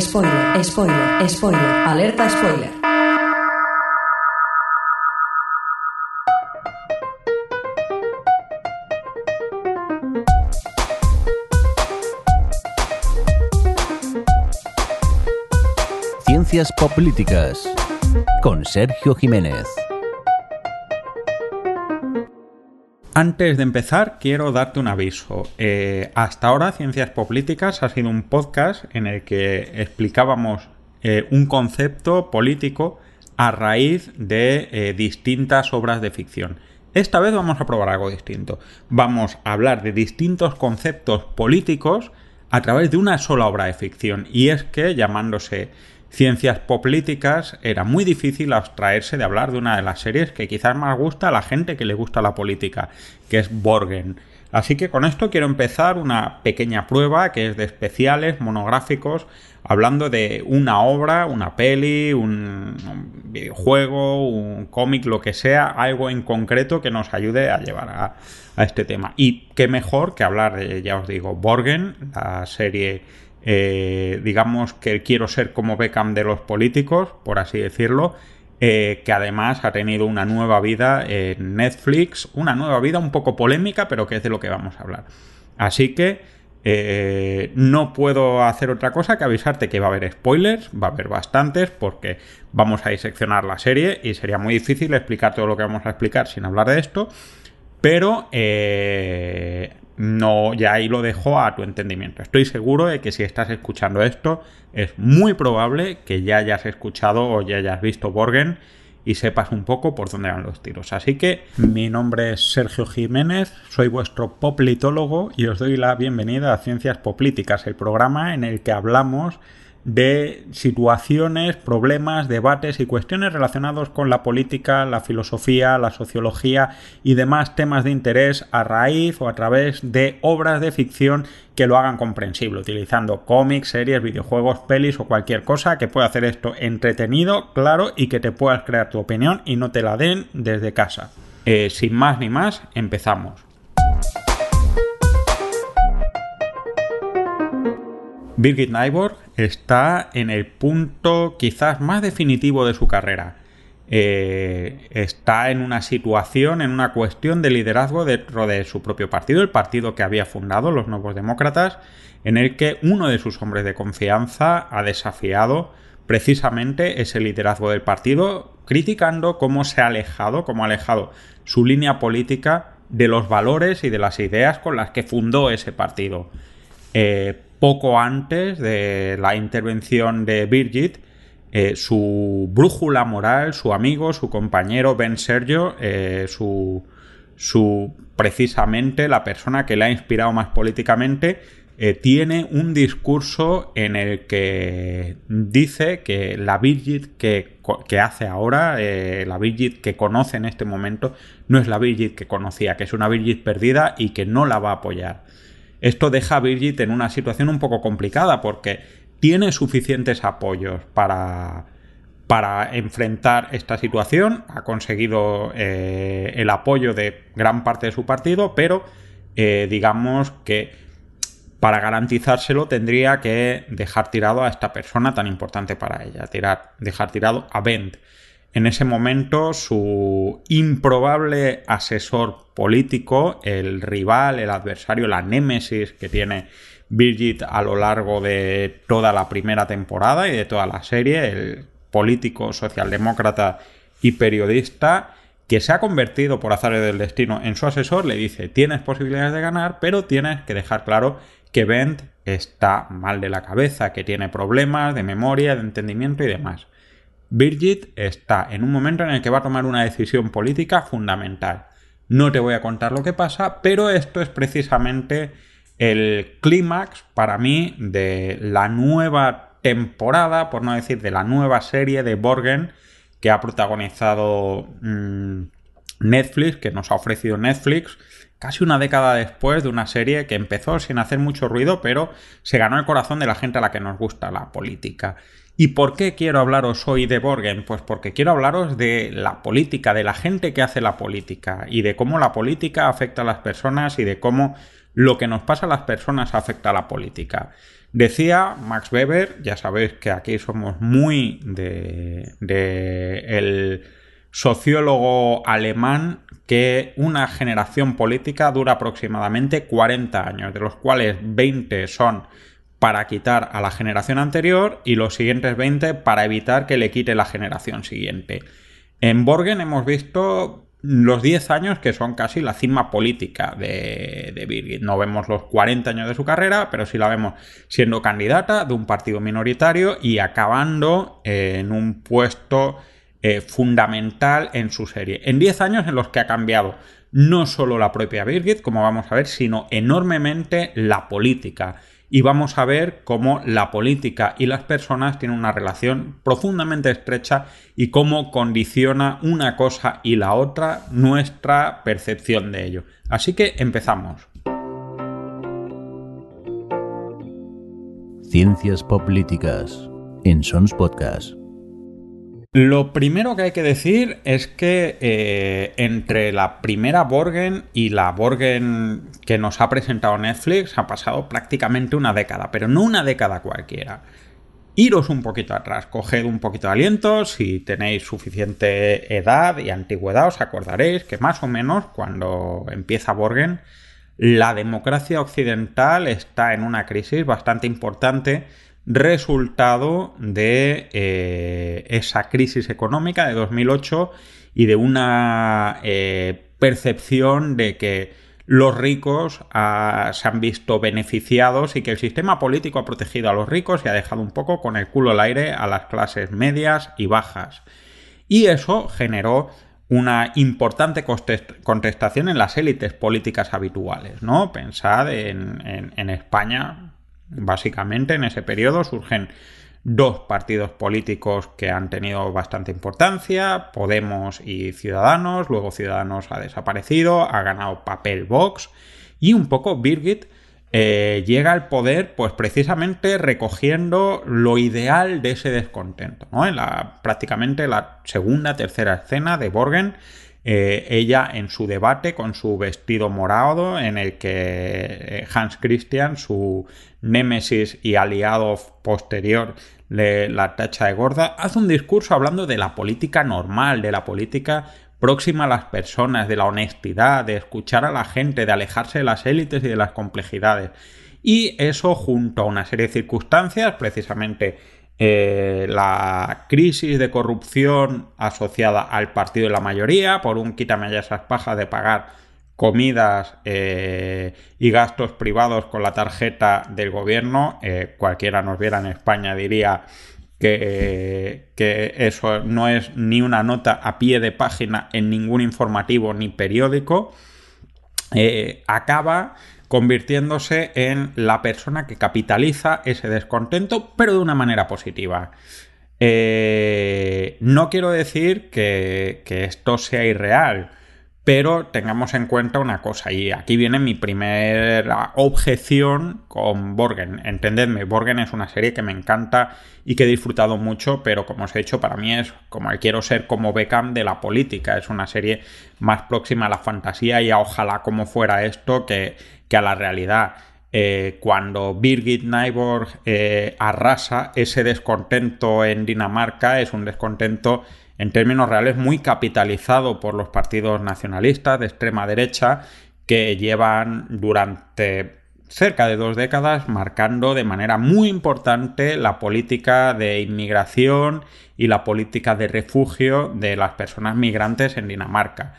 Spoiler, spoiler, spoiler, alerta spoiler. Ciencias Políticas con Sergio Jiménez. Antes de empezar, quiero darte un aviso. Eh, hasta ahora, Ciencias Políticas ha sido un podcast en el que explicábamos eh, un concepto político a raíz de eh, distintas obras de ficción. Esta vez vamos a probar algo distinto. Vamos a hablar de distintos conceptos políticos a través de una sola obra de ficción. Y es que, llamándose ciencias políticas, era muy difícil abstraerse de hablar de una de las series que quizás más gusta a la gente que le gusta la política, que es Borgen. Así que con esto quiero empezar una pequeña prueba que es de especiales monográficos, hablando de una obra, una peli, un, videojuego, un cómic, lo que sea, algo en concreto que nos ayude a llevar a, a este tema. Y qué mejor que hablar de, ya os digo, Borgen, la serie eh, digamos que quiero ser como Beckham de los políticos, por así decirlo, eh, que además ha tenido una nueva vida en Netflix, una nueva vida un poco polémica, pero que es de lo que vamos a hablar. Así que eh, no puedo hacer otra cosa que avisarte que va a haber spoilers, va a haber bastantes, porque vamos a diseccionar la serie y sería muy difícil explicar todo lo que vamos a explicar sin hablar de esto. Pero no, ya ahí lo dejo a tu entendimiento. Estoy seguro de que si estás escuchando esto, es muy probable que ya hayas escuchado o ya hayas visto Borgen y sepas un poco por dónde van los tiros. Así que mi nombre es Sergio Jiménez, soy vuestro poplitólogo y os doy la bienvenida a Ciencias Poplíticas, el programa en el que hablamos de situaciones, problemas, debates y cuestiones relacionados con la política, la filosofía, la sociología y demás temas de interés a raíz o a través de obras de ficción que lo hagan comprensible, utilizando cómics, series, videojuegos, pelis o cualquier cosa que pueda hacer esto entretenido, claro, y que te puedas crear tu opinión y no te la den desde casa. Eh, sin más ni más, empezamos. Birgit Nyborg está en el punto quizás más definitivo de su carrera. Eh, está en una situación, en una cuestión de liderazgo dentro de su propio partido, el partido que había fundado, los Nuevos Demócratas, en el que uno de sus hombres de confianza ha desafiado precisamente ese liderazgo del partido, criticando cómo se ha alejado, cómo ha alejado su línea política de los valores y de las ideas con las que fundó ese partido. Eh, poco antes de la intervención de Birgit, eh, su brújula moral, su amigo, su compañero Ben Sergio, eh, su, su, precisamente la persona que le ha inspirado más políticamente, eh, tiene un discurso en el que dice que la Birgit que, que hace ahora, la Birgit que conoce en este momento, no es la Birgit que conocía, que es una Birgit perdida y que no la va a apoyar. Esto deja a Birgit en una situación un poco complicada porque tiene suficientes apoyos para, para enfrentar esta situación, ha conseguido eh, el apoyo de gran parte de su partido, pero eh, digamos que para garantizárselo tendría que dejar tirado a esta persona tan importante para ella, tirar, dejar tirado a Bent. En ese momento, su improbable asesor político, el rival, el adversario, la némesis que tiene Birgit a lo largo de toda la primera temporada y de toda la serie, el político socialdemócrata y periodista que se ha convertido por azar del destino en su asesor, le dice tienes posibilidades de ganar, pero tienes que dejar claro que Bent está mal de la cabeza, que tiene problemas de memoria, de entendimiento y demás. Birgit está en un momento en el que va a tomar una decisión política fundamental. No te voy a contar lo que pasa, pero esto es precisamente el clímax para mí de la nueva temporada, por no decir de la nueva serie de Borgen que ha protagonizado mm, Netflix, que nos ha ofrecido Netflix, casi una década después de una serie que empezó sin hacer mucho ruido, pero se ganó el corazón de la gente a la que nos gusta la política ¿Y por qué quiero hablaros hoy de Borgen? Pues porque quiero hablaros de la política, de la gente que hace la política y de cómo la política afecta a las personas y de cómo lo que nos pasa a las personas afecta a la política. Decía Max Weber, ya sabéis que aquí somos muy de, sociólogo alemán que una generación política dura aproximadamente 40 años, de los cuales 20 son para quitar a la generación anterior y los siguientes 20 para evitar que le quite la generación siguiente. En Borgen hemos visto los 10 años que son casi la cima política de, Birgit. No vemos los 40 años de su carrera, pero sí la vemos siendo candidata de un partido minoritario y acabando en un puesto eh, fundamental en su serie. En 10 años en los que ha cambiado no solo la propia Birgit, como vamos a ver, sino enormemente la política y vamos a ver cómo la política y las personas tienen una relación profundamente estrecha y cómo condiciona una cosa y la otra nuestra percepción de ello. Así que empezamos. Ciencias Políticas en Sons Podcast. Lo primero que hay que decir es que eh, entre la primera Borgen y la Borgen que nos ha presentado Netflix ha pasado prácticamente una década, pero no una década cualquiera. Iros un poquito atrás, coged un poquito de aliento, si tenéis suficiente edad y antigüedad os acordaréis que más o menos cuando empieza Borgen la democracia occidental está en una crisis bastante importante resultado de eh, esa crisis económica de 2008 y de una eh, percepción de que los ricos ah, se han visto beneficiados y que el sistema político ha protegido a los ricos y ha dejado un poco con el culo al aire a las clases medias y bajas. Y eso generó una importante contestación en las élites políticas habituales, ¿no? Pensad en, en España, Básicamente en ese periodo surgen dos partidos políticos que han tenido bastante importancia, Podemos y Ciudadanos, luego Ciudadanos ha desaparecido, ha ganado papel Vox y un poco Birgit eh, llega al poder pues precisamente recogiendo lo ideal de ese descontento, ¿no? En la, prácticamente la segunda, tercera escena de Borgen eh, ella en su debate con su vestido morado en el que eh, Hans Christian, su némesis y aliado posterior, le, la tacha de gorda, hace un discurso hablando de la política normal, de la política próxima a las personas, de la honestidad, de escuchar a la gente, de alejarse de las élites y de las complejidades. Y eso junto a una serie de circunstancias, precisamente eh, la crisis de corrupción asociada al partido de la mayoría, por un quítame ya esas pajas de pagar comidas eh, y gastos privados con la tarjeta del gobierno, eh, cualquiera nos viera en España diría que, que, eso no es ni una nota a pie de página en ningún informativo ni periódico, acaba convirtiéndose en la persona que capitaliza ese descontento, pero de una manera positiva. Eh, no quiero decir que, esto sea irreal. Pero tengamos en cuenta una cosa, y aquí viene mi primera objeción con Borgen. Entendedme, Borgen es una serie que me encanta y que he disfrutado mucho, pero como os he dicho, para mí es como el quiero ser como Beckham de la política. Es una serie más próxima a la fantasía y a ojalá como fuera esto que, a la realidad. Eh, cuando Birgit Nyborg eh, arrasa ese descontento en Dinamarca, es un descontento en términos reales muy capitalizado por los partidos nacionalistas de extrema derecha que llevan durante cerca de dos décadas marcando de manera muy importante la política de inmigración y la política de refugio de las personas migrantes en Dinamarca.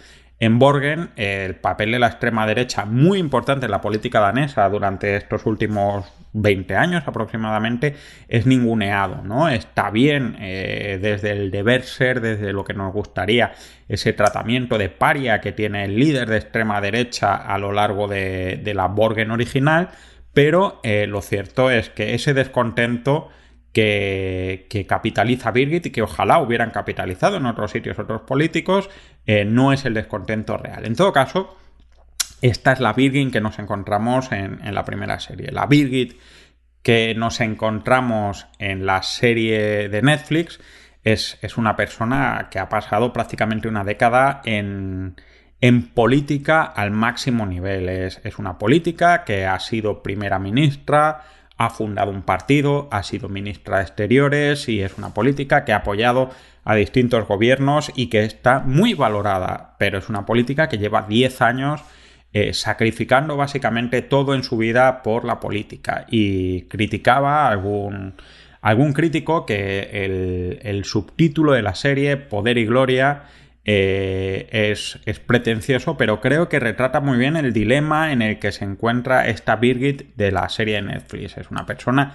En Borgen, el papel de la extrema derecha, muy importante en la política danesa durante estos últimos 20 años aproximadamente, es ninguneado, ¿no? Está bien eh, desde el deber ser, desde lo que nos gustaría, ese tratamiento de paria que tiene el líder de extrema derecha a lo largo de, la Borgen original, pero eh, lo cierto es que ese descontento que, capitaliza Birgit y que ojalá hubieran capitalizado en otros sitios otros políticos, eh, no es el descontento real. En todo caso, esta es la Birgit que nos encontramos en, la primera serie. La Birgit que nos encontramos en la serie de Netflix es, una persona que ha pasado prácticamente una década en, política al máximo nivel. Es, es, una política que ha sido primera ministra, ha fundado un partido, ha sido ministra de Exteriores y es una política que ha apoyado a distintos gobiernos y que está muy valorada, pero es una política que lleva 10 años eh, sacrificando básicamente todo en su vida por la política. Y criticaba algún, algún crítico que el, subtítulo de la serie Poder y Gloria eh, es, es, pretencioso, pero creo que retrata muy bien el dilema en el que se encuentra esta Birgit de la serie de Netflix. Es una persona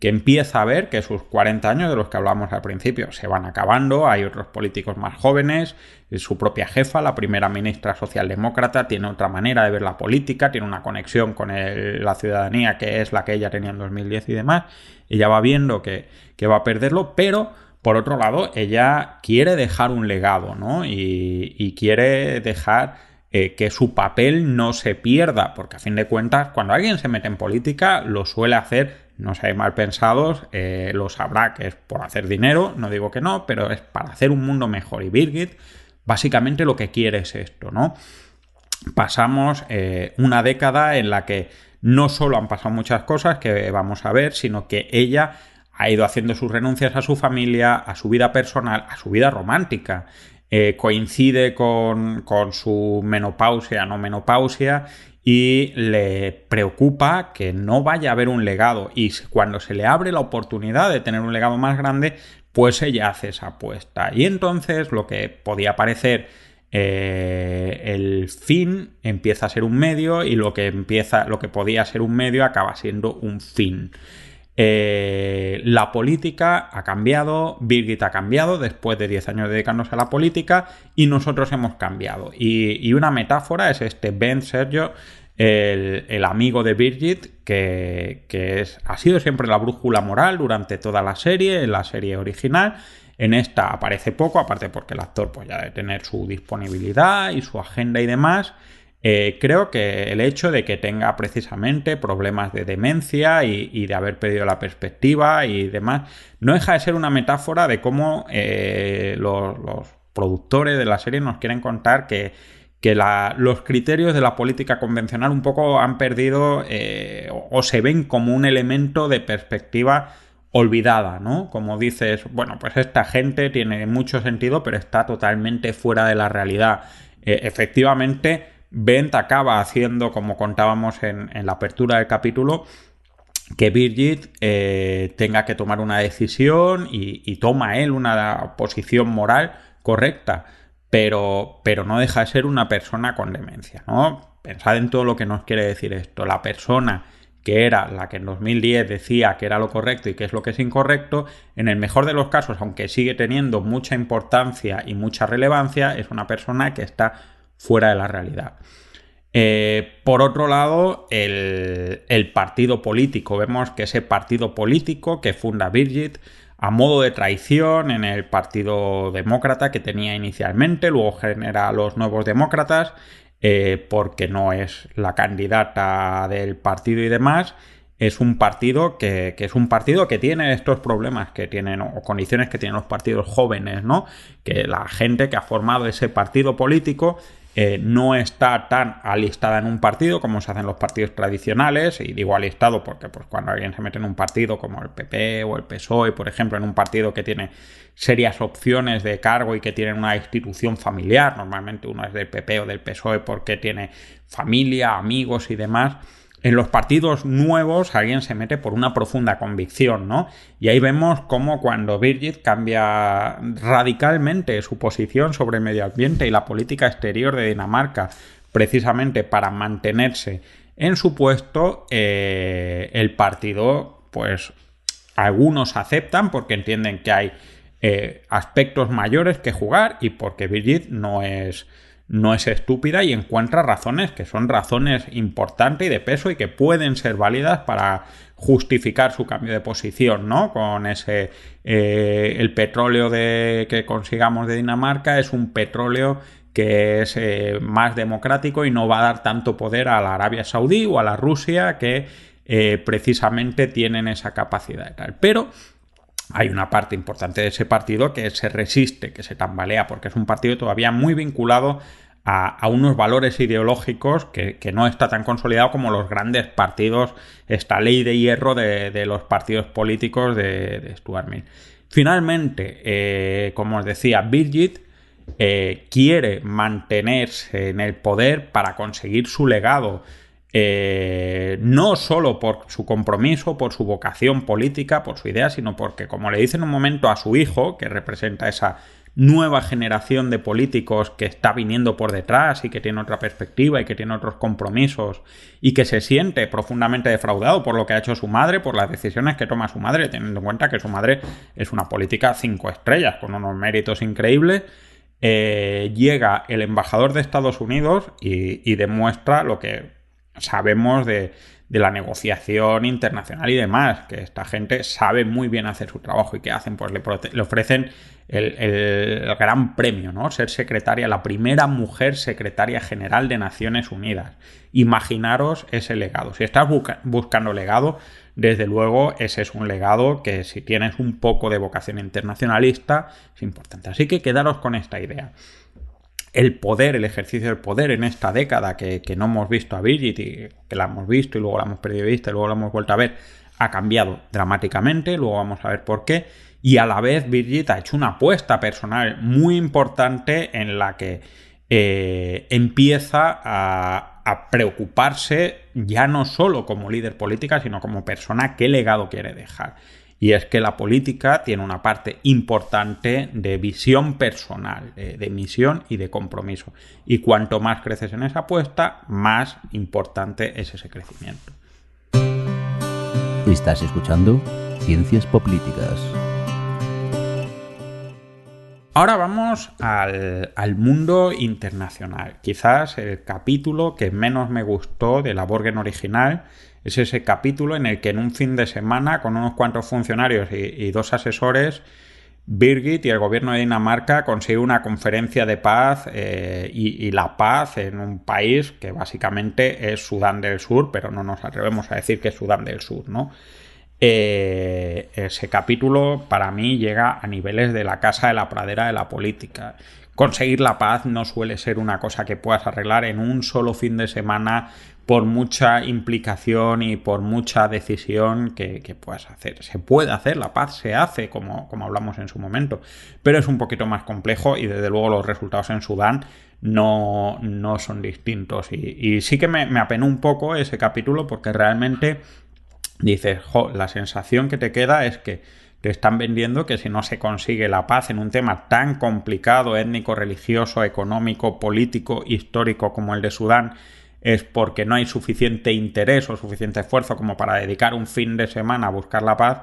que empieza a ver que sus 40 años de los que hablamos al principio se van acabando, hay otros políticos más jóvenes, su propia jefa, la primera ministra socialdemócrata, tiene otra manera de ver la política, tiene una conexión con la ciudadanía que es la que ella tenía en 2010 y demás, ella va viendo que, va a perderlo, pero por otro lado, ella quiere dejar un legado, ¿no? Y, quiere dejar eh, que su papel no se pierda, porque a fin de cuentas, cuando alguien se mete en política, lo suele hacer no seáis mal pensados, eh, lo sabrá que es por hacer dinero, no digo que no, pero es para hacer un mundo mejor. Y Birgit básicamente lo que quiere es esto, ¿no? Pasamos eh, una década en la que no solo han pasado muchas cosas que vamos a ver, sino que ella ha ido haciendo sus renuncias a su familia, a su vida personal, a su vida romántica. Eh, coincide con, su menopausia, no menopausia, y le preocupa que no vaya a haber un legado y cuando se le abre la oportunidad de tener un legado más grande, pues ella hace esa apuesta. Y entonces lo que podía parecer eh, el fin empieza a ser un medio y lo que empieza, lo que podía ser un medio acaba siendo un fin. Eh, la política ha cambiado, Birgit ha cambiado después de 10 años dedicándose a la política y nosotros hemos cambiado. Y, una metáfora es este Ben Sergio, el, amigo de Birgit, que, es, ha sido siempre la brújula moral durante toda la serie, en la serie original. En esta aparece poco, aparte porque el actor pues, ya debe tener su disponibilidad y su agenda y demás. Eh, creo que el hecho de que tenga precisamente problemas de demencia y, de haber perdido la perspectiva y demás, no deja de ser una metáfora de cómo eh, los, productores de la serie nos quieren contar que, los criterios de la política convencional un poco han perdido eh, o, se ven como un elemento de perspectiva olvidada, ¿no? Como dices, bueno, pues esta gente tiene mucho sentido, pero está totalmente fuera de la realidad. efectivamente, Bent acaba haciendo, como contábamos en, la apertura del capítulo, que Birgit eh, tenga que tomar una decisión y, toma él una posición moral correcta, pero, pero no deja de ser una persona con demencia, ¿no? Pensad en todo lo que nos quiere decir esto. La persona que era la que en 2010 decía que era lo correcto y que es lo que es incorrecto, en el mejor de los casos, aunque sigue teniendo mucha importancia y mucha relevancia, es una persona que está fuera de la realidad. Eh, por otro lado, el, partido político. Vemos que ese partido político que funda Birgit a modo de traición en el Partido Demócrata que tenía inicialmente, luego genera los nuevos demócratas, eh, porque no es la candidata del partido y demás. Es un partido que, que, es un partido que tiene estos problemas que tienen o condiciones que tienen los partidos jóvenes, ¿no? Que la gente que ha formado ese partido político eh, no está tan alistada en un partido como se hacen los partidos tradicionales, y digo alistado porque pues, cuando alguien se mete en un partido como el PP o el PSOE, por ejemplo, en un partido que tiene serias opciones de cargo y que tiene una institución familiar, normalmente uno es del PP o del PSOE porque tiene familia, amigos y demás, en los partidos nuevos alguien se mete por una profunda convicción, ¿no? Y ahí vemos cómo cuando Birgit cambia radicalmente su posición sobre medio ambiente y la política exterior de Dinamarca, precisamente para mantenerse en su puesto, eh, el partido, pues algunos aceptan porque entienden que hay eh, aspectos mayores que jugar y porque Birgit no es no es estúpida y encuentra razones que son razones importantes y de peso y que pueden ser válidas para justificar su cambio de posición, ¿no? Con ese eh, el petróleo de, que consigamos de Dinamarca es un petróleo que es eh, más democrático y no va a dar tanto poder a la Arabia Saudí o a la Rusia que eh, precisamente tienen esa capacidad. Pero hay una parte importante de ese partido que se resiste, que se tambalea, porque es un partido todavía muy vinculado a, unos valores ideológicos que, no está tan consolidado como los grandes partidos, esta ley de hierro de, los partidos políticos de, Stuart Mill. Finalmente, eh, como os decía, Birgit eh, quiere mantenerse en el poder para conseguir su legado eh, no solo por su compromiso, por su vocación política, por su idea, sino porque, como le dice en un momento a su hijo, que representa esa nueva generación de políticos que está viniendo por detrás y que tiene otra perspectiva y que tiene otros compromisos y que se siente profundamente defraudado por lo que ha hecho su madre, por las decisiones que toma su madre, teniendo en cuenta que su madre es una política cinco estrellas, con unos méritos increíbles. Eh, llega el embajador de Estados Unidos y demuestra lo que sabemos de, la negociación internacional y demás, que esta gente sabe muy bien hacer su trabajo y que hacen, pues le, ofrecen el, gran premio, ¿no? Ser secretaria, la primera mujer secretaria general de Naciones Unidas. Imaginaros ese legado. Si estás buscando legado, desde luego ese es un legado que si tienes un poco de vocación internacionalista es importante. Así que quedaros con esta idea el poder, el ejercicio del poder en esta década que, no hemos visto a Birgit y que la hemos visto y luego la hemos perdido de vista y luego la hemos vuelto a ver, ha cambiado dramáticamente, luego vamos a ver por qué, y a la vez Birgit ha hecho una apuesta personal muy importante en la que eh, empieza a, a preocuparse ya no solo como líder política, sino como persona qué legado quiere dejar. Y es que la política tiene una parte importante de visión personal, de, misión y de compromiso. Y cuanto más creces en esa apuesta, más importante es ese crecimiento. Estás escuchando Ciencias Políticas. Ahora vamos al, al, mundo internacional. Quizás el capítulo que menos me gustó de la Borgen original es ese capítulo en el que en un fin de semana, con unos cuantos funcionarios y, dos asesores, Birgit y el gobierno de Dinamarca consiguen una conferencia de paz eh, y, la paz en un país que básicamente es Sudán del Sur, pero no nos atrevemos a decir que es Sudán del Sur, ¿no? Eh, ese capítulo para mí llega a niveles de la casa de la pradera de la política. Conseguir la paz no suele ser una cosa que puedas arreglar en un solo fin de semana por mucha implicación y por mucha decisión que, puedas hacer. Se puede hacer, la paz se hace, como, como hablamos en su momento, pero es un poquito más complejo y desde luego los resultados en Sudán no, no son distintos. Y, sí que me, me, apenó un poco ese capítulo porque realmente dices, la sensación que te queda es que te están vendiendo que si no se consigue la paz en un tema tan complicado, étnico, religioso, económico, político, histórico como el de Sudán, es porque no hay suficiente interés o suficiente esfuerzo como para dedicar un fin de semana a buscar la paz,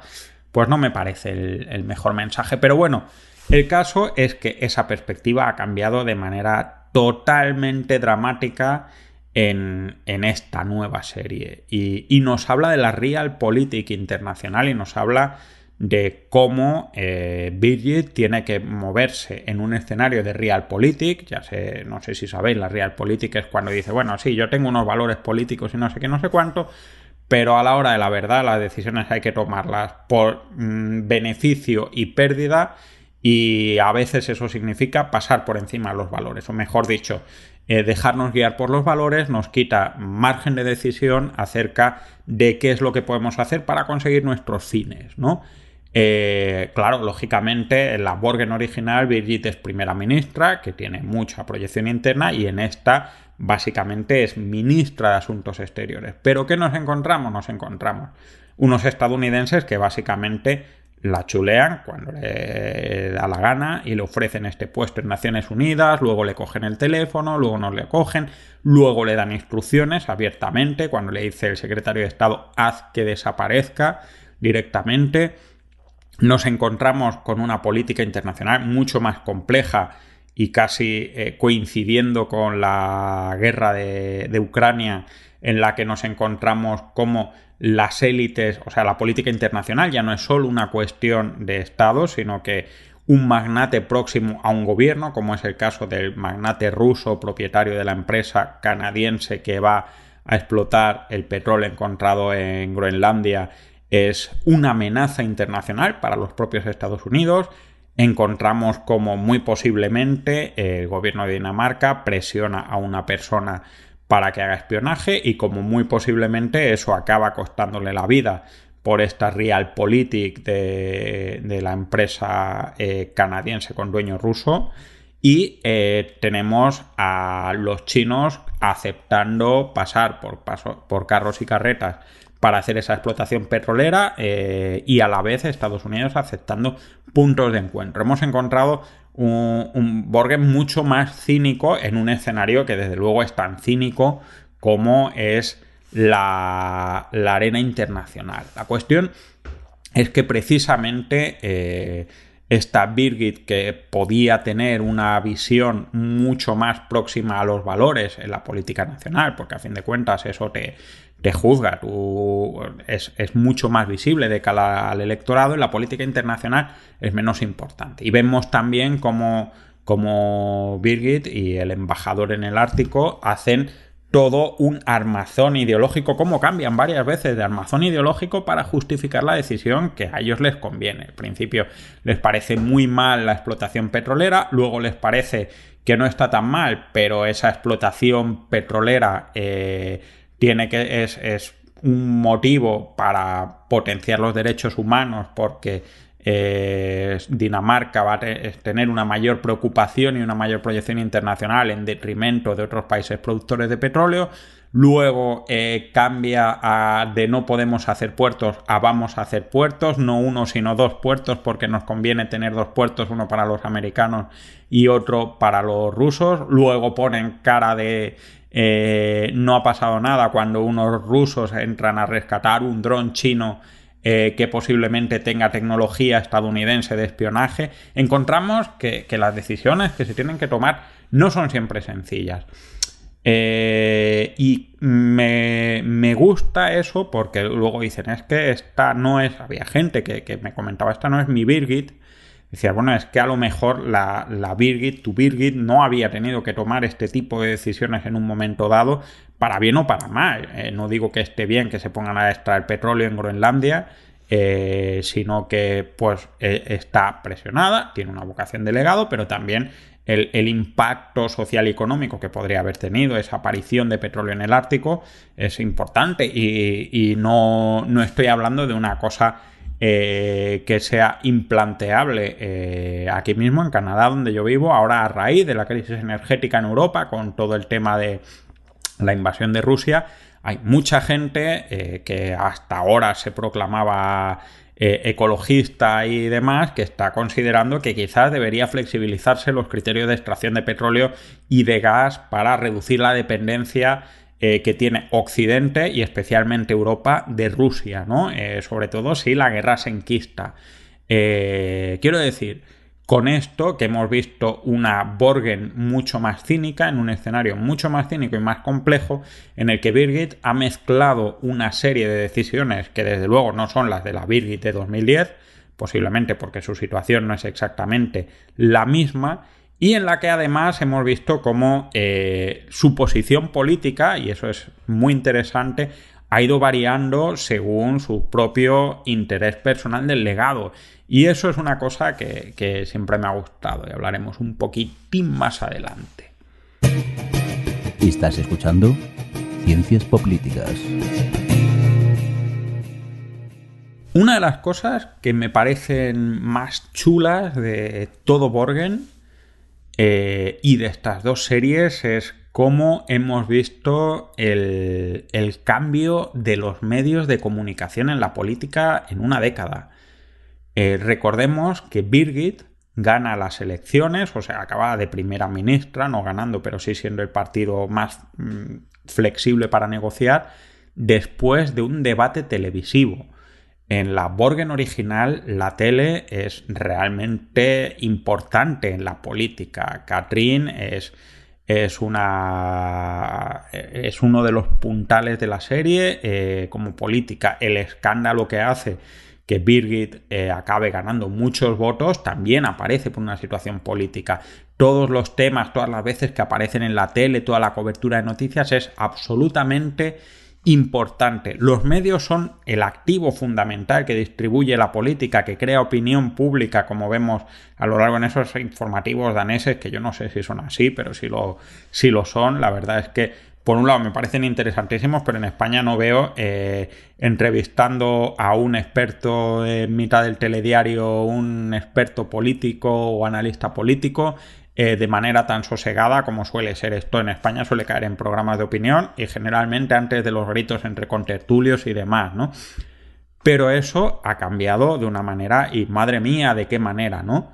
pues no me parece el, mejor mensaje. Pero bueno, el caso es que esa perspectiva ha cambiado de manera totalmente dramática en, esta nueva serie. Y, y, nos habla de la realpolitik internacional y nos habla de cómo eh, Birgit tiene que moverse en un escenario de realpolitik, ya sé, no sé si sabéis, la realpolitik es cuando dice, bueno, sí, yo tengo unos valores políticos y no sé qué, no sé cuánto, pero a la hora de la verdad las decisiones hay que tomarlas por mm, beneficio y pérdida y a veces eso significa pasar por encima de los valores, o mejor dicho, eh, dejarnos guiar por los valores nos quita margen de decisión acerca de qué es lo que podemos hacer para conseguir nuestros fines, ¿no? Eh, claro, lógicamente en la Borgen original Birgit es primera ministra, que tiene mucha proyección interna, y en esta básicamente es ministra de Asuntos Exteriores. Pero ¿qué nos encontramos? Nos encontramos unos estadounidenses que básicamente la chulean cuando le da la gana y le ofrecen este puesto en Naciones Unidas, luego le cogen el teléfono, luego no le cogen, luego le dan instrucciones abiertamente cuando le dice el secretario de Estado haz que desaparezca directamente nos encontramos con una política internacional mucho más compleja y casi eh, coincidiendo con la guerra de, de, Ucrania en la que nos encontramos como las élites, o sea, la política internacional ya no es solo una cuestión de Estado, sino que un magnate próximo a un gobierno, como es el caso del magnate ruso propietario de la empresa canadiense que va a explotar el petróleo encontrado en Groenlandia es una amenaza internacional para los propios Estados Unidos. Encontramos como muy posiblemente el gobierno de Dinamarca presiona a una persona para que haga espionaje y como muy posiblemente eso acaba costándole la vida por esta realpolitik de, de la empresa eh, canadiense con dueño ruso. Y eh, tenemos a los chinos aceptando pasar por, por carros y carretas para hacer esa explotación petrolera eh, y a la vez Estados Unidos aceptando puntos de encuentro. Hemos encontrado un, un mucho más cínico en un escenario que desde luego es tan cínico como es la, arena internacional. La cuestión es que precisamente eh, esta Birgit que podía tener una visión mucho más próxima a los valores en la política nacional, porque a fin de cuentas eso te, te juzga, tú, es, mucho más visible de cara al electorado y la política internacional es menos importante. Y vemos también como Birgit y el embajador en el Ártico hacen todo un armazón ideológico, como cambian varias veces de armazón ideológico para justificar la decisión que a ellos les conviene. Al principio les parece muy mal la explotación petrolera, luego les parece que no está tan mal, pero esa explotación petrolera eh, tiene que es, es un motivo para potenciar los derechos humanos porque eh, Dinamarca va a tener una mayor preocupación y una mayor proyección internacional en detrimento de otros países productores de petróleo. Luego eh, cambia a, de no podemos hacer puertos a vamos a hacer puertos, no uno sino dos puertos porque nos conviene tener dos puertos, uno para los americanos y otro para los rusos. Luego ponen cara de eh, no ha pasado nada cuando unos rusos entran a rescatar un dron chino eh, que posiblemente tenga tecnología estadounidense de espionaje, encontramos que, las decisiones que se tienen que tomar no son siempre sencillas. Eh, y me, gusta eso porque luego dicen, es que esta no es, había gente que, me comentaba, esta no es mi Birgit. Decía, bueno, es que a lo mejor la, la Birgit, tu Birgit, no había tenido que tomar este tipo de decisiones en un momento dado, para bien o para mal. Eh, no digo que esté bien que se pongan a extraer petróleo en Groenlandia, eh, sino que pues eh, está presionada, tiene una vocación de legado, pero también el, impacto social y económico que podría haber tenido esa aparición de petróleo en el Ártico es importante y, no, no, estoy hablando de una cosa que sea implanteable aquí mismo en Canadá donde yo vivo, ahora a raíz de la crisis energética en Europa con todo el tema de la invasión de Rusia, hay mucha gente eh, que hasta ahora se proclamaba eh, ecologista y demás que está considerando que quizás debería flexibilizarse los criterios de extracción de petróleo y de gas para reducir la dependencia eh, que tiene Occidente y especialmente Europa de Rusia, ¿no? sobre todo si la guerra se enquista. quiero decir, con esto que hemos visto una Borgen mucho más cínica, en un escenario mucho más cínico y más complejo, en el que Birgit ha mezclado una serie de decisiones que desde luego no son las de la Birgit de 2010, posiblemente porque su situación no es exactamente la misma, y en la que además hemos visto cómo eh, su posición política, y eso es muy interesante, ha ido variando según su propio interés personal del legado. Y eso es una cosa que, siempre me ha gustado y hablaremos un poquitín más adelante. Estás escuchando Ciencias Políticas. Una de las cosas que me parecen más chulas de todo Borgen eh, y de estas dos series es cómo hemos visto el, cambio de los medios de comunicación en la política en una década. Eh, recordemos que Birgit gana las elecciones, o sea, acaba de primera ministra, no ganando, pero sí siendo el partido más mm, flexible para negociar, después de un debate televisivo. En la Borgen original, la tele es realmente importante en la política. Catherine es es una es uno de los puntales de la serie eh, como política el escándalo que hace que Birgit eh, acabe ganando muchos votos también aparece por una situación política todos los temas, todas las veces que aparecen en la tele, toda la cobertura de noticias es absolutamente importante. Los medios son el activo fundamental que distribuye la política, que crea opinión pública, como vemos a lo largo en esos informativos daneses, que yo no sé si son así, pero si lo, si lo son, la verdad es que por un lado me parecen interesantísimos, pero en España no veo eh, entrevistando a un experto en mitad del telediario, un experto político o analista político, eh, de manera tan sosegada como suele ser esto en España, suele caer en programas de opinión y generalmente antes de los gritos entre contertulios y demás, ¿no? Pero eso ha cambiado de una manera, y madre mía, de qué manera, ¿no?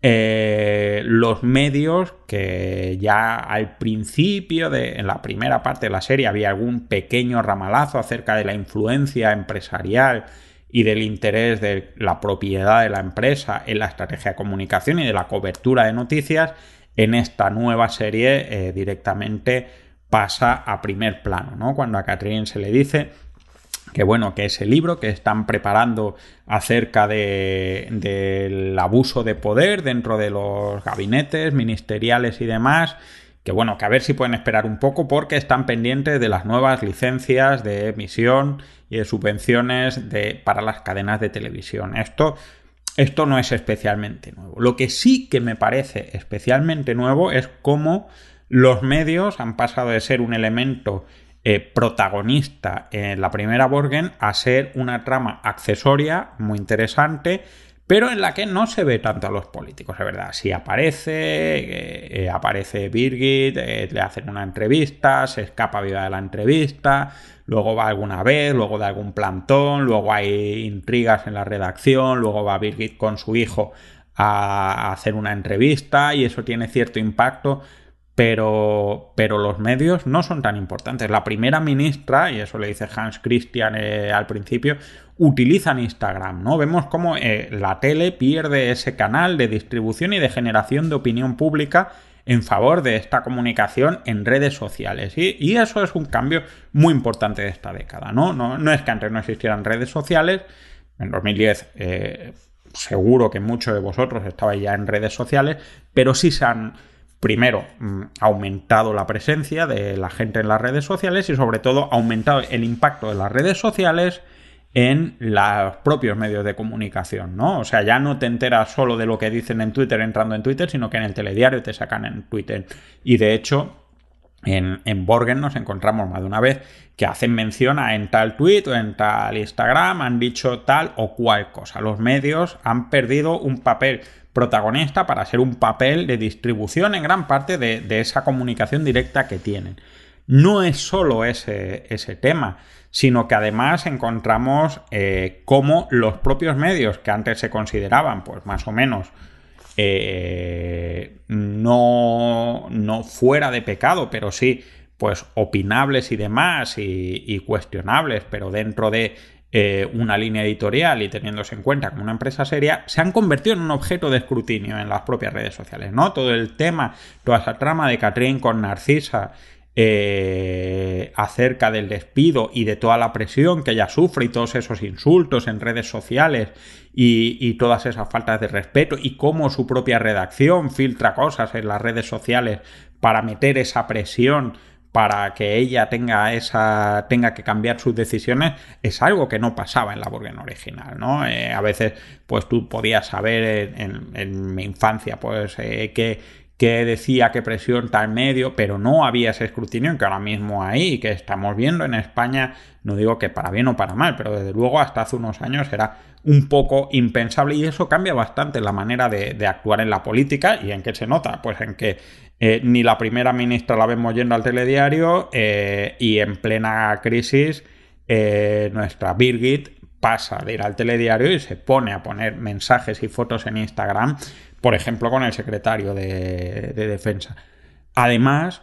Eh, los medios que ya al principio de en la primera parte de la serie había algún pequeño ramalazo acerca de la influencia empresarial y del interés de la propiedad de la empresa en la estrategia de comunicación y de la cobertura de noticias, en esta nueva serie eh, directamente pasa a primer plano, ¿no? Cuando a Catherine se le dice que bueno, que ese libro que están preparando acerca del abuso de poder dentro de los gabinetes ministeriales y demás, que bueno, que a ver si pueden esperar un poco porque están pendientes de las nuevas licencias de emisión y de subvenciones de, para las cadenas de televisión. Esto, esto no es especialmente nuevo. Lo que sí que me parece especialmente nuevo es cómo los medios han pasado de ser un elemento eh, protagonista en la primera Borgen a ser una trama accesoria muy interesante pero en la que no se ve tanto a los políticos, es verdad. Si aparece, eh, eh, aparece Birgit, eh, le hacen una entrevista, se escapa viva de la entrevista, luego va alguna vez, luego de algún plantón, luego hay intrigas en la redacción, luego va Birgit con su hijo a hacer una entrevista y eso tiene cierto impacto, pero, pero los medios no son tan importantes. La primera ministra, y eso le dice Hans Christian al principio, utilizan Instagram, ¿no? Vemos cómo eh, la tele pierde ese canal de distribución y de generación de opinión pública en favor de esta comunicación en redes sociales. Y, eso es un cambio muy importante de esta década, ¿no? No, es que antes no existieran redes sociales, en 2010 eh, seguro que muchos de vosotros estabais ya en redes sociales, pero sí se han primero, mm, aumentado la presencia de la gente en las redes sociales y sobre todo aumentado el impacto de las redes sociales en los propios medios de comunicación, ¿no? O sea, ya no te enteras solo de lo que dicen en Twitter entrando en Twitter, sino que en el telediario te sacan en Twitter. Y de hecho, en, en, Borgen nos encontramos más de una vez que hacen mención a en tal tweet o en tal Instagram han dicho tal o cual cosa. Los medios han perdido un papel protagonista para ser un papel de distribución en gran parte de, de esa comunicación directa que tienen. No es solo ese, ese tema, sino que además encontramos eh, cómo los propios medios que antes se consideraban, pues más o menos, eh, no, no fuera de pecado, pero sí, pues opinables y demás, y, cuestionables, pero dentro de eh, una línea editorial y teniéndose en cuenta como una empresa seria, se han convertido en un objeto de escrutinio en las propias redes sociales, ¿no? Todo el tema, toda esa trama de Catherine con Narcisa eh, acerca del despido y de toda la presión que ella sufre y todos esos insultos en redes sociales y, todas esas faltas de respeto y cómo su propia redacción filtra cosas en las redes sociales para meter esa presión para que ella tenga esa tenga que cambiar sus decisiones es algo que no pasaba en la Burgen original no eh, a veces pues tú podías saber en, mi infancia pues eh, que que decía que presión tal medio, pero no había ese escrutinio que ahora mismo hay que estamos viendo en España, no digo que para bien o para mal, pero desde luego hasta hace unos años era un poco impensable y eso cambia bastante la manera de, actuar en la política y en qué se nota, pues en que eh, ni la primera ministra la vemos yendo al telediario eh, y en plena crisis eh, nuestra Birgit pasa de ir al telediario y se pone a poner mensajes y fotos en Instagram por ejemplo, con el secretario de, defensa. Además,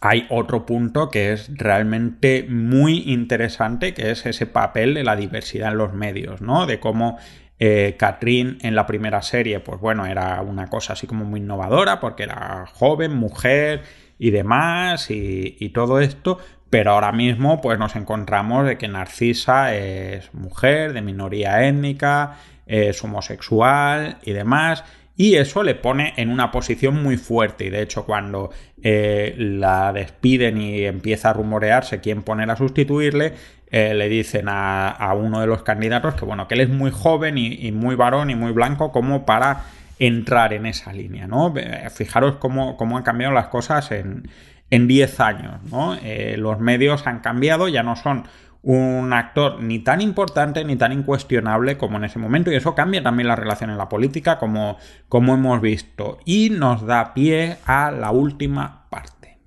hay otro punto que es realmente muy interesante, que es ese papel de la diversidad en los medios, ¿no? De cómo eh, en la primera serie, pues bueno, era una cosa así como muy innovadora, porque era joven, mujer y demás, y, y todo esto, pero ahora mismo pues nos encontramos de que Narcisa es mujer, de minoría étnica, es homosexual y demás, Y eso le pone en una posición muy fuerte. Y de hecho, cuando eh, la despiden y empieza a rumorearse quién poner a sustituirle, eh, le dicen a, uno de los candidatos que bueno, que él es muy joven y, muy varón y muy blanco como para entrar en esa línea, ¿no? Fijaros cómo, cómo han cambiado las cosas en, en 10 años, ¿no? Eh, los medios han cambiado, ya no son un actor ni tan importante ni tan incuestionable como en ese momento y eso cambia también la relación en la política como, como hemos visto y nos da pie a la última parte.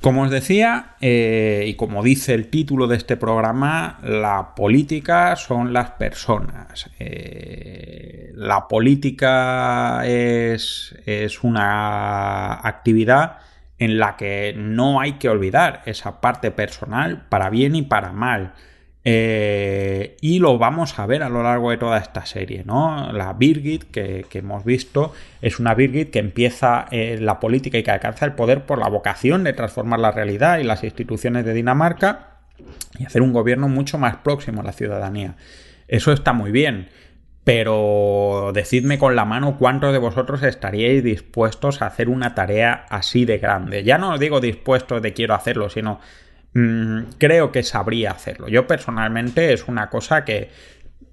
Como os decía, eh, y como dice el título de este programa, la política son las personas. Eh, la política es, es una actividad en la que no hay que olvidar esa parte personal para bien y para mal. Eh, y lo vamos a ver a lo largo de toda esta serie, ¿no? La Birgit que, hemos visto es una Birgit que empieza en la política y que alcanza el poder por la vocación de transformar la realidad y las instituciones de Dinamarca y hacer un gobierno mucho más próximo a la ciudadanía. Eso está muy bien, pero decidme con la mano cuántos de vosotros estaríais dispuestos a hacer una tarea así de grande. Ya no os digo dispuestos de quiero hacerlo, sino Mm, creo que sabría hacerlo. Yo personalmente es una cosa que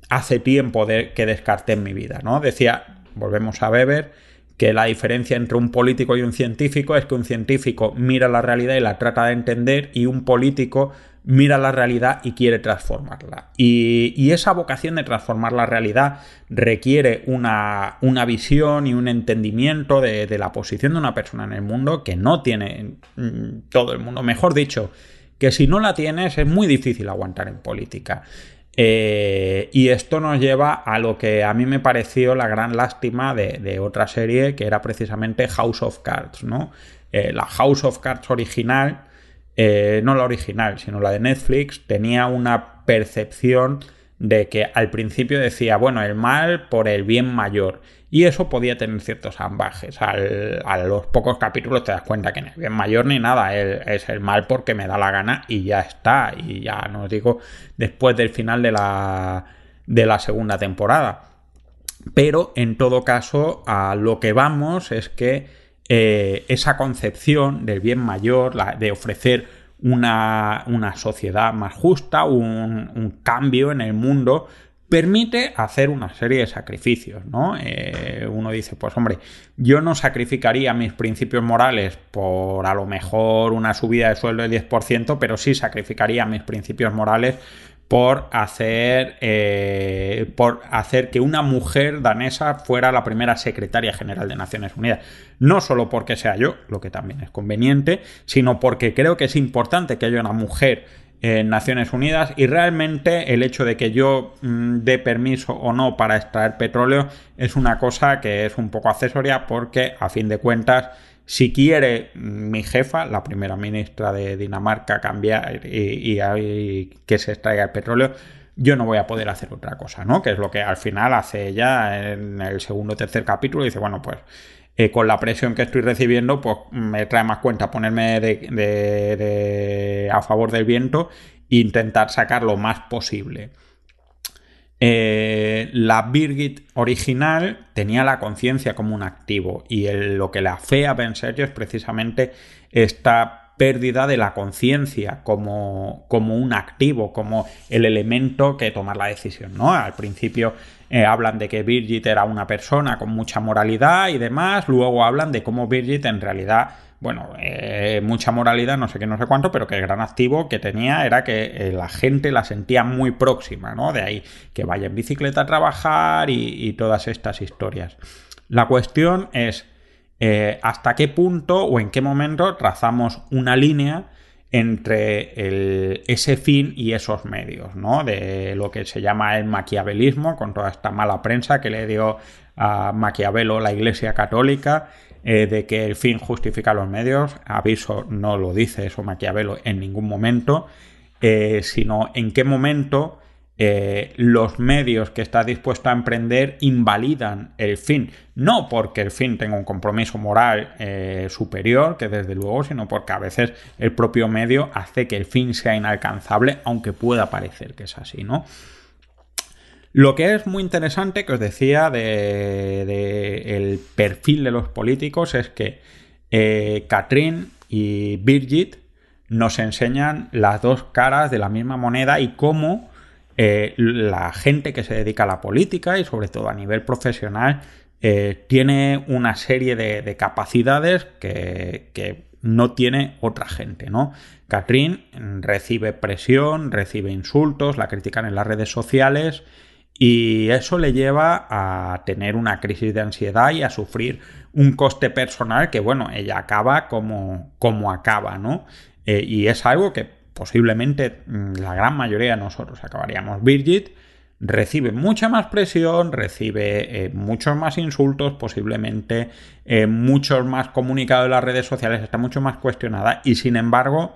hace tiempo que descarté en mi vida, ¿no? Decía, volvemos a Weber, que la diferencia entre un político y un científico es que un científico mira la realidad y la trata de entender y un político mira la realidad y quiere transformarla. Y, esa vocación de transformar la realidad requiere una, visión y un entendimiento de, de, la posición de una persona en el mundo que no tiene mm, todo el mundo. Mejor dicho, que si no la tienes es muy difícil aguantar en política. Eh, y esto nos lleva a lo que a mí me pareció la gran lástima de, otra serie, que era precisamente House of Cards, ¿no? Eh, la House of Cards original, eh, no la original, sino la de Netflix, tenía una percepción de que al principio decía, bueno, el mal por el bien mayor. Y eso podía tener ciertos ambajes. a los pocos capítulos te das cuenta que no es bien mayor ni nada, es el mal porque me da la gana y ya está. Y ya no os digo después del final de la, de la segunda temporada. Pero en todo caso, a lo que vamos es que eh, esa concepción del bien mayor, de ofrecer una, sociedad más justa, un, un, cambio en el mundo, permite hacer una serie de sacrificios, ¿no? Eh, uno dice, pues hombre, yo no sacrificaría mis principios morales por a lo mejor una subida de sueldo del 10%, pero sí sacrificaría mis principios morales por hacer, eh, por hacer que una mujer danesa fuera la primera secretaria general de Naciones Unidas. No solo porque sea yo, lo que también es conveniente, sino porque creo que es importante que haya una mujer en Naciones Unidas y realmente el hecho de que yo mm, dé permiso o no para extraer petróleo es una cosa que es un poco accesoria porque a fin de cuentas si quiere mi jefa, la primera ministra de Dinamarca, cambiar y, que se extraiga el petróleo, yo no voy a poder hacer otra cosa, ¿no? Que es lo que al final hace ella en el segundo o tercer capítulo. Dice, bueno, pues eh, con la presión que estoy recibiendo, pues me trae más cuenta ponerme de, a favor del viento e intentar sacar lo más posible. Eh, la Birgit original tenía la conciencia como un activo y lo que le hace a Ben es precisamente esta pérdida de la conciencia como, como, un activo, como el elemento que tomar la decisión, ¿no? Al principio eh, hablan de que Birgit era una persona con mucha moralidad y demás. Luego hablan de cómo Birgit en realidad, bueno, eh, mucha moralidad, no sé qué, no sé cuánto, pero que el gran activo que tenía era que eh, la gente la sentía muy próxima, ¿no? De ahí que vaya en bicicleta a trabajar y, todas estas historias. La cuestión es hasta qué punto o en qué momento trazamos una línea entre ese fin y esos medios, ¿no? De lo que se llama el maquiavelismo, con toda esta mala prensa que le dio a Maquiavelo la Iglesia Católica, eh, de que el fin justifica los medios. Aviso, no lo dice eso Maquiavelo en ningún momento, eh, sino en qué momento eh, los medios que está dispuesto a emprender invalidan el fin. No porque el fin tenga un compromiso moral eh, superior, que desde luego, sino porque a veces el propio medio hace que el fin sea inalcanzable, aunque pueda parecer que es así, ¿no? Lo que es muy interesante, que os decía, de, el perfil de los políticos es que eh, y Birgit nos enseñan las dos caras de la misma moneda y cómo eh, la gente que se dedica a la política y sobre todo a nivel profesional eh, tiene una serie de, capacidades que, no tiene otra gente, ¿no? Catherine recibe presión, recibe insultos, la critican en las redes sociales y eso le lleva a tener una crisis de ansiedad y a sufrir un coste personal que, bueno, ella acaba como, como acaba, ¿no? Eh, y es algo que posiblemente mm, la gran mayoría de nosotros acabaríamos. Birgit recibe mucha más presión, recibe eh, muchos más insultos, posiblemente eh, muchos más comunicados en las redes sociales, está mucho más cuestionada y sin embargo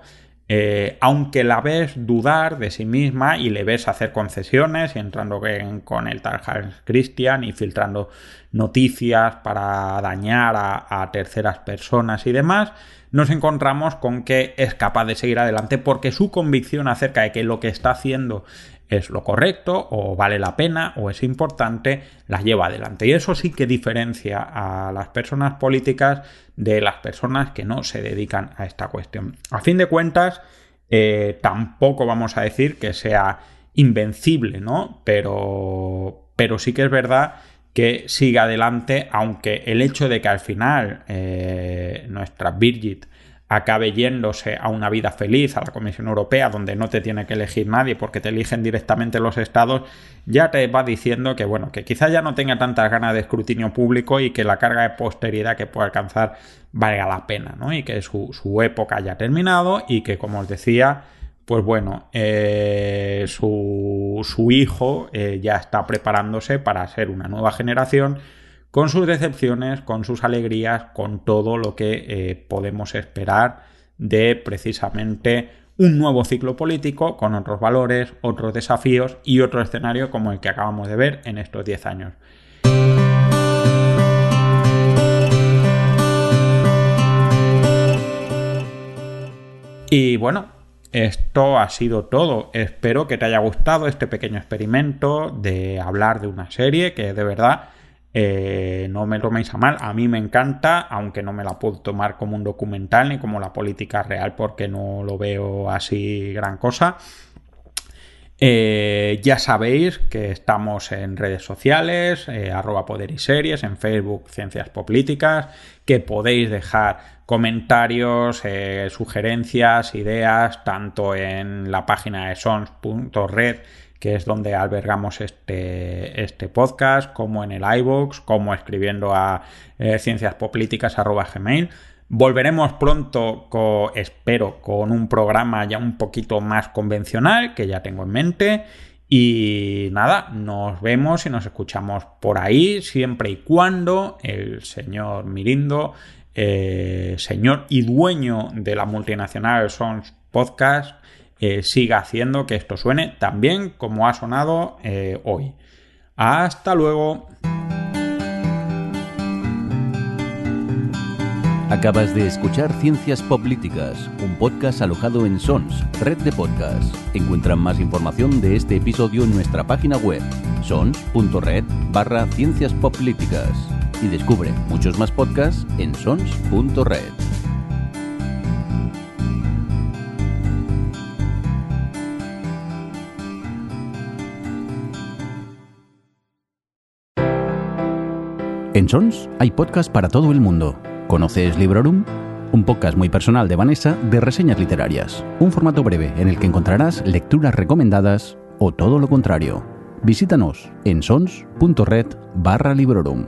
eh, aunque la ves dudar de sí misma y le ves hacer concesiones y entrando con el tal Christian y filtrando noticias para dañar a, terceras personas y demás, nos encontramos con que es capaz de seguir adelante porque su convicción acerca de que lo que está haciendo es lo correcto o vale la pena o es importante, la lleva adelante. Y eso sí que diferencia a las personas políticas de las personas que no se dedican a esta cuestión. A fin de cuentas, eh, tampoco vamos a decir que sea invencible, ¿no? Pero, pero sí que es verdad que siga adelante, aunque el hecho de que al final eh, nuestra Birgit acabe yéndose a una vida feliz a la Comisión Europea, donde no te tiene que elegir nadie porque te eligen directamente los estados, ya te va diciendo que, bueno, que quizás ya no tenga tantas ganas de escrutinio público y que la carga de posteridad que puede alcanzar valga la pena, ¿no? Y que su, época haya terminado y que, como os decía, pues bueno, eh, su, su, hijo eh, ya está preparándose para ser una nueva generación con sus decepciones, con sus alegrías, con todo lo que eh, podemos esperar de precisamente un nuevo ciclo político con otros valores, otros desafíos y otro escenario como el que acabamos de ver en estos 10 años. Y bueno, esto ha sido todo. Espero que te haya gustado este pequeño experimento de hablar de una serie que de verdad eh, no me toméis a mal, a mí me encanta, aunque no me la puedo tomar como un documental ni como la política real porque no lo veo así gran cosa. Eh, ya sabéis que estamos en redes sociales, eh, arroba poder y series, en Facebook Ciencias Políticas, que podéis dejar comentarios, sugerencias, ideas, tanto en la página de sons.red que es donde albergamos este, este podcast, como en el iVoox, como escribiendo a eh, cienciaspolíticas.gmail. Volveremos pronto, espero, con un programa ya un poquito más convencional, que ya tengo en mente. Y nada, nos vemos y nos escuchamos por ahí, siempre y cuando el señor Mirindo, eh, señor y dueño de la multinacional Sons Podcast, siga haciendo que esto suene tan bien como ha sonado eh, hoy. Hasta luego. Acabas de escuchar Ciencias Políticas, un podcast alojado en Sons, red de podcasts. Encuentran más información de este episodio en nuestra página web, sons.red barra Ciencias Políticas. Y descubre muchos más podcasts en sons.red. En Sons hay podcast para todo el mundo. ¿Conoces Librorum? Un podcast muy personal de Vanessa de reseñas literarias. Un formato breve en el que encontrarás lecturas recomendadas o todo lo contrario. Visítanos en sons.red barra Librorum.